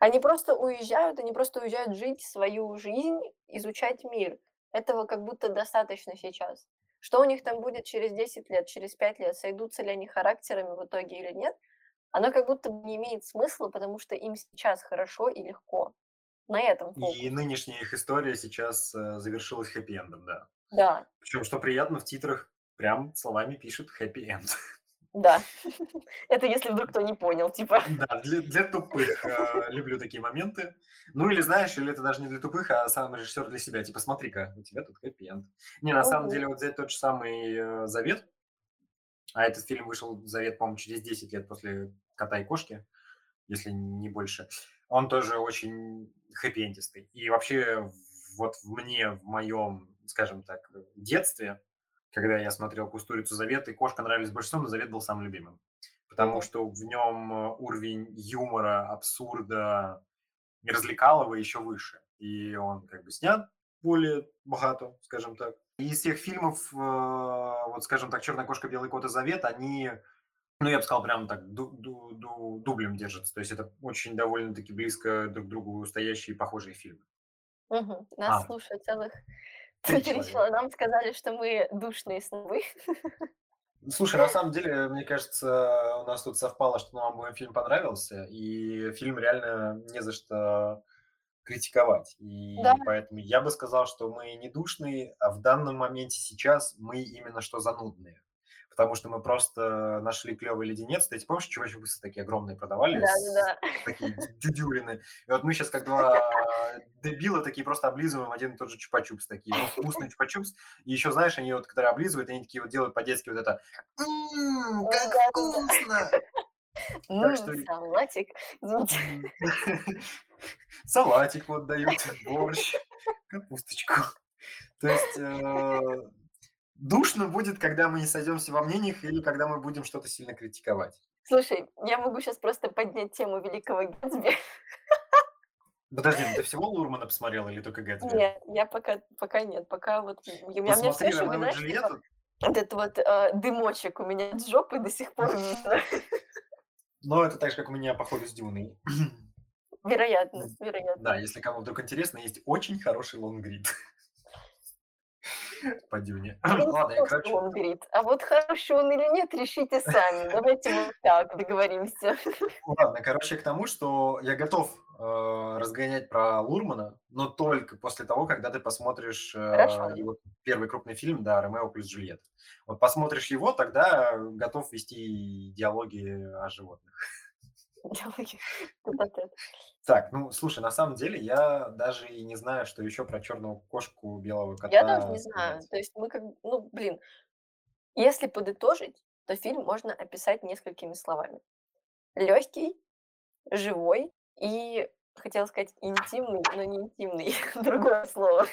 Они просто уезжают, они просто уезжают жить свою жизнь, изучать мир. Этого как будто достаточно сейчас. Что у них там будет через 10 лет, через 5 лет, сойдутся ли они характерами в итоге или нет, оно как будто бы не имеет смысла, потому что им сейчас хорошо и легко. На этом фокус. И нынешняя их история сейчас э, завершилась хэппи-эндом, да. Да. Причем, что приятно, в титрах прям словами пишут end. Да. Это если вдруг кто не понял, типа. Да, для, для тупых э, люблю такие моменты. Ну или знаешь, или это даже не для тупых, а сам режиссер для себя. Типа, смотри-ка, у тебя тут end. Не, на самом деле, вот взять тот же самый э, «Завет», а этот фильм вышел, «Завет», по-моему, через 10 лет после «Кота и кошки», если не больше, он тоже очень хэппи-эндистый. И вообще вот мне, в моем скажем так, детстве, когда я смотрел «Кустурицу Завет», и «Кошка» нравились больше всего, но «Завет» был самым любимым. Потому что в нем э, уровень юмора, абсурда развлекалого еще выше. И он как бы снят более богато, скажем так. И из всех фильмов, э, вот скажем так, «Черная кошка», «Белый кот» и «Завет», они, ну, я бы сказал, прям так ду ду ду дублем держатся. То есть это очень довольно-таки близко друг к другу стоящие похожие фильмы. Угу. Нас а. слушают целых Человека. Нам сказали, что мы душные снобы. Слушай, на самом деле, мне кажется, у нас тут совпало, что нам обоим фильм понравился, и фильм реально не за что критиковать. И да. поэтому я бы сказал, что мы не душные, а в данном моменте сейчас мы именно что занудные потому что мы просто нашли клевый леденец. Ты помнишь, чувачи такие огромные продавали? Да, да, да. Такие дюдюлины. И вот мы сейчас как два дебила такие просто облизываем один и тот же чупа-чупс такие. Вкусный чупа-чупс. И еще, знаешь, они вот, когда облизывают, они такие вот делают по-детски вот это «Ммм, как вкусно!» Ну, салатик. Салатик вот дают, борщ, капусточку. То есть э, душно будет, когда мы не сойдемся во мнениях или когда мы будем что-то сильно критиковать. Слушай, я могу сейчас просто поднять тему Великого Гэтсби. Подожди, ну ты всего Лурмана посмотрела или только Гэтсби? Нет, я пока, пока нет, пока вот... У меня, все еще, знаешь, типа, вот этот вот э, дымочек у меня от жопы до сих пор видно. Ну, это так же, как у меня, походу, с Дюной. Вероятно, вероятно. Да, если кому вдруг интересно, есть очень хороший лонгрид по Дюне. Ладно, я, короче... Он говорит, а вот хороший он или нет, решите сами. Давайте мы так договоримся. Ладно, короче, к тому, что я готов э, разгонять про Лурмана, но только после того, когда ты посмотришь э, его первый крупный фильм, да, «Ромео плюс Джульетта». Вот посмотришь его, тогда готов вести диалоги о животных. Диалоги. Так, ну, слушай, на самом деле я даже и не знаю, что еще про черную кошку, белого Я тоже кота не знаю. То есть мы как ну, блин, если подытожить, то фильм можно описать несколькими словами. Легкий, живой и, хотела сказать, интимный, но не интимный. Другое слово.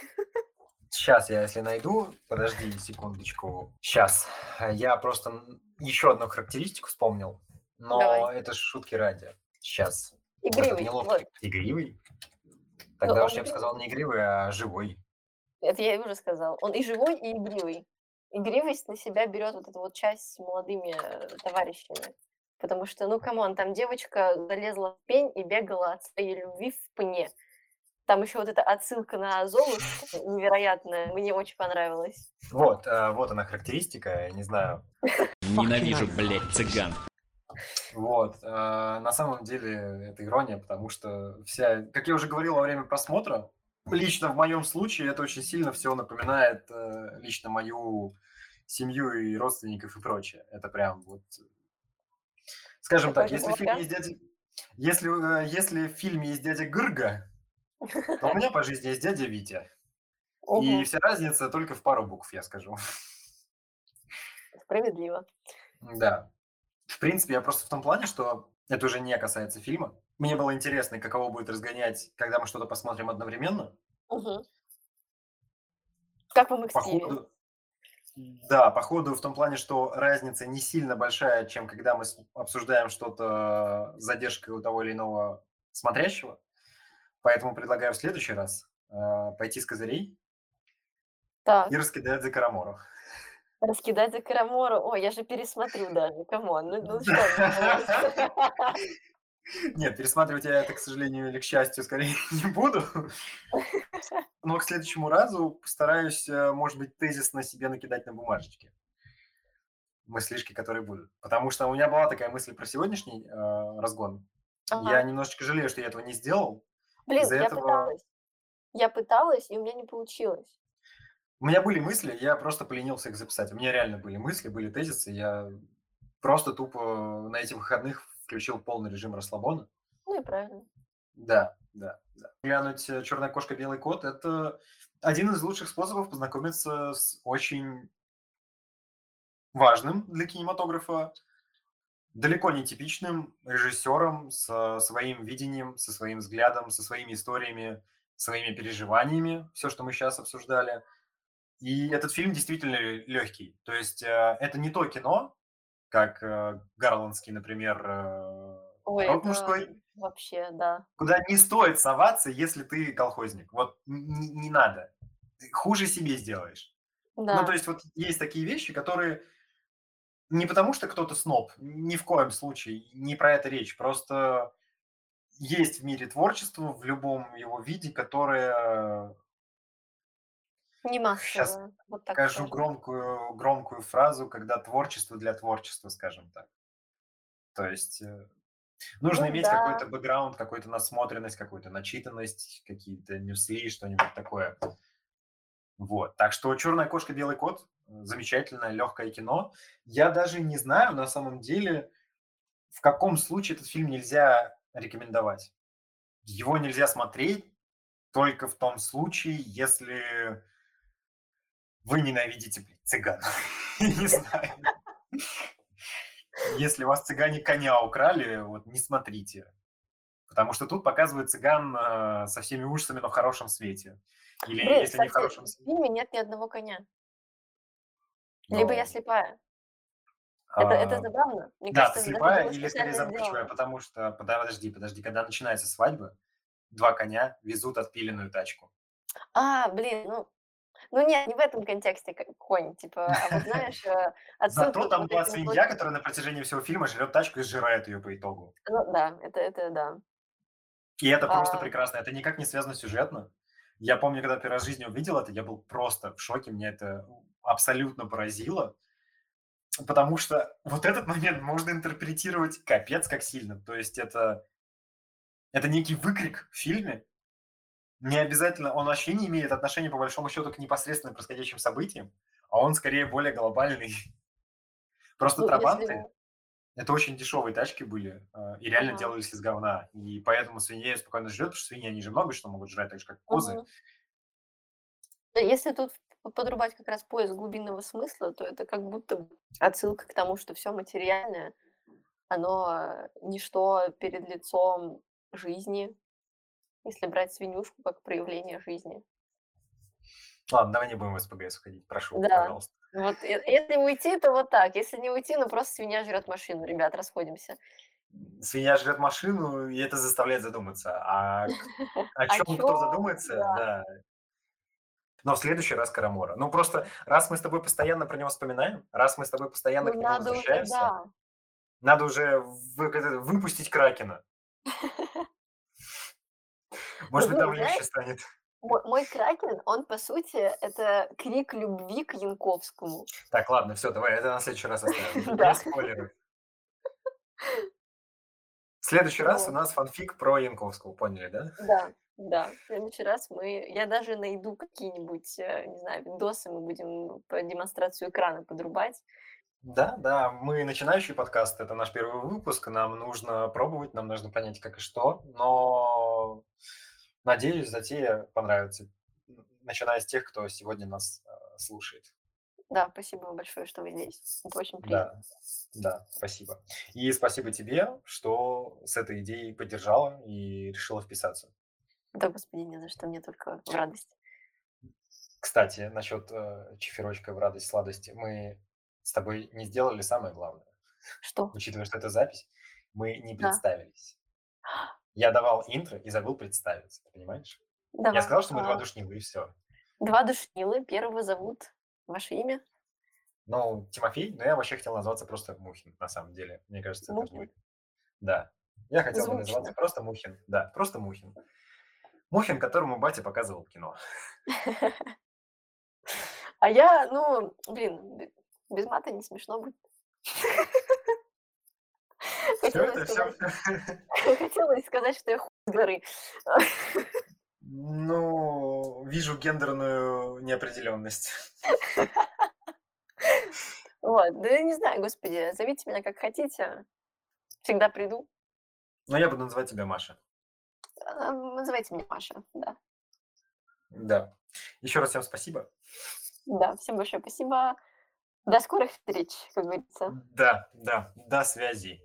Сейчас я, если найду, подожди секундочку. Сейчас. Я просто еще одну характеристику вспомнил, но Давай. это шутки ради. Сейчас. Игривый. Вот. Игривый? Тогда он уж я бы сказал не игривый, а живой. Это я уже сказала. Он и живой, и игривый. Игривость на себя берет вот эту вот часть с молодыми э, товарищами. Потому что, ну, come on, там девочка залезла в пень и бегала от своей любви в пне. Там еще вот эта отсылка на Золушку невероятная, мне очень понравилась. Вот, э, вот она характеристика, я не знаю. Ненавижу, блядь, цыган. Вот, э, на самом деле это ирония, потому что вся, как я уже говорил во время просмотра, лично в моем случае это очень сильно все напоминает э, лично мою семью и родственников и прочее. Это прям вот, скажем так, если в фильме есть дядя, если э, если в фильме есть дядя Гырга, то у меня по жизни есть дядя Витя, и Мгм. вся разница только в пару букв, я скажу. Справедливо. Да. В принципе, я просто в том плане, что это уже не касается фильма. Мне было интересно, каково будет разгонять, когда мы что-то посмотрим одновременно. Мгм. Как вам По ходу, да, по ходу в том плане, что разница не сильно большая, чем когда мы обсуждаем что-то с задержкой у того или иного смотрящего. Поэтому предлагаю в следующий раз э, пойти с козырей Так, и раскидать за Карамору. раскидать за Карамору. Ой, я же пересмотрю даже, come on. Ну, ну что? Нет, пересматривать я это, к сожалению или к счастью, скорее не буду. Но к следующему разу постараюсь, э, может быть, тезисно себе накидать на бумажечке мыслишки, которые будут. Потому что у меня была такая мысль про сегодняшний э, разгон. Я Ага. немножечко жалею, что я этого не сделал. Блин, я этого пыталась. Я пыталась, и у меня не получилось. у меня были мысли, я просто поленился их записать. У меня реально были мысли, были тезисы. Я просто тупо на этих выходных включил полный режим расслабона. Ну и правильно. Да, да, да. Глянуть э, «Черная кошка, белый кот» — это один из лучших способов познакомиться с очень важным для кинематографа, далеко не типичным режиссером со своим видением, со своим взглядом, со своими историями, своими переживаниями, все, что мы сейчас обсуждали. И этот фильм действительно легкий. То есть э, это не то кино, как э, Гарландский, например, э, Ой, «Рок это мужской», вообще, да. куда не стоит соваться, если ты колхозник. Вот не, не надо. Ты хуже себе сделаешь. Ну, то Да. есть вот есть такие вещи, которые не потому, что кто-то сноб, ни в коем случае, не про это речь. Просто есть в мире творчество в любом его виде, которое, Не сейчас массовое, вот так скажу скажем. громкую, громкую фразу, когда творчество для творчества, скажем так. То есть э, нужно Ну иметь да. какой-то бэкграунд, какую-то насмотренность, какую-то начитанность, какие-то ньюсли, что-нибудь такое. Вот. Так что «Черная кошка, белый кот» – замечательное, легкое кино. Я даже не знаю, на самом деле, в каком случае этот фильм нельзя рекомендовать. Его нельзя смотреть только в том случае, если вы ненавидите блин, цыган. Не знаю. Если у вас цыгане коня украли, вот не смотрите. Потому что тут показывают цыган э, со всеми ужасами, но в хорошем свете. Или Блин, если не в хорошем в свете. фильме нет ни одного коня. Либо я слепая. Это, это а, забавно. Мне Да, ты кажется, даже слепая или скорее сделано. потому что, подожди, подожди, когда начинается свадьба, два коня везут отпиленную тачку. А, блин, ну, ну нет, не в этом контексте конь, типа, а вот знаешь, э, отсылка Зато там была свинья, которая на протяжении всего фильма жрет тачку и сжирает ее по итогу. ну да, это, это да. И это просто А, прекрасно. Это никак не связано сюжетно. Я помню, когда первый раз в жизни увидел это, я был просто в шоке. Меня это абсолютно поразило. Потому что вот этот момент можно интерпретировать капец как сильно. То есть это, Это некий выкрик в фильме. Не обязательно, он вообще не имеет отношения, по большому счету, к непосредственно происходящим событиям, а он скорее более глобальный. Просто Ну, трабанты если... это очень дешевые тачки были э, и реально Ага. делались из говна. И поэтому свинья спокойно живет, потому что свиньи, они же много что могут жрать, так же, как козы. Да, Если тут подрубать как раз поиск глубинного смысла, то это как будто отсылка к тому, что все материальное, оно э, ничто перед лицом жизни, если брать свинюшку как проявление жизни. Ладно, давай не будем в СПГС уходить, прошу, Да. пожалуйста. Вот э- если уйти, то вот так. Если не уйти, ну просто свинья жрет машину, ребят, расходимся. Свинья жрет машину, и это заставляет задуматься. А о чем кто задумается, Да. Но в следующий раз Карамора. Ну, просто раз мы с тобой постоянно про него вспоминаем, раз мы с тобой постоянно Ну к нему возвращаемся, надо уже выпустить Кракена. Может быть, Ну, там легче станет. Мой, мой кракен, он по сути это крик любви к Янковскому. Так, ладно, все, давай, это на следующий раз оставим. Да. Без спойлеров. В следующий раз у нас фанфик про Янковского, поняли, да? Да, да. В следующий раз мы... Я даже найду какие-нибудь, э, не знаю, видосы, мы будем по демонстрацию экрана подрубать. Да, да, мы начинающий подкаст, это наш первый выпуск, нам нужно пробовать, нам нужно понять, как и что, но надеюсь, затея понравится, начиная с тех, кто сегодня нас э, слушает. Да, спасибо вам большое, что вы здесь. Это очень приятно. Да, да, спасибо. И спасибо тебе, что с этой идеей поддержала и решила вписаться. Да, господи, не за что, мне только в радость. Кстати, насчет э, чефирочка в радость сладости, мы с тобой не сделали самое главное. Что? Учитывая, что это запись, мы не Да. Я давал интро и забыл представиться, понимаешь? Я Давай. сказал, что мы два душнилы, и все. Два душнилы. Первого зовут ваше имя? Ну, Тимофей, но я вообще хотел назваться просто Мухин, на самом деле. Мне кажется, это Мухин? будет. Да. Я хотел бы Звучно. называться просто Мухин. Да, просто Мухин. Мухин, которому батя показывал кино. А я, ну, блин, без мата не смешно будет. Все. сказать, хотелось сказать, что я хуй с горы. Ну, вижу гендерную неопределенность. Вот, да я не знаю, господи, зовите меня как хотите. Всегда приду. Но я буду называть тебя Маша. А, Называйте меня Маша, да. Да. Еще раз всем спасибо. Да, всем большое спасибо. До скорых встреч, как говорится. Да, да, до связи.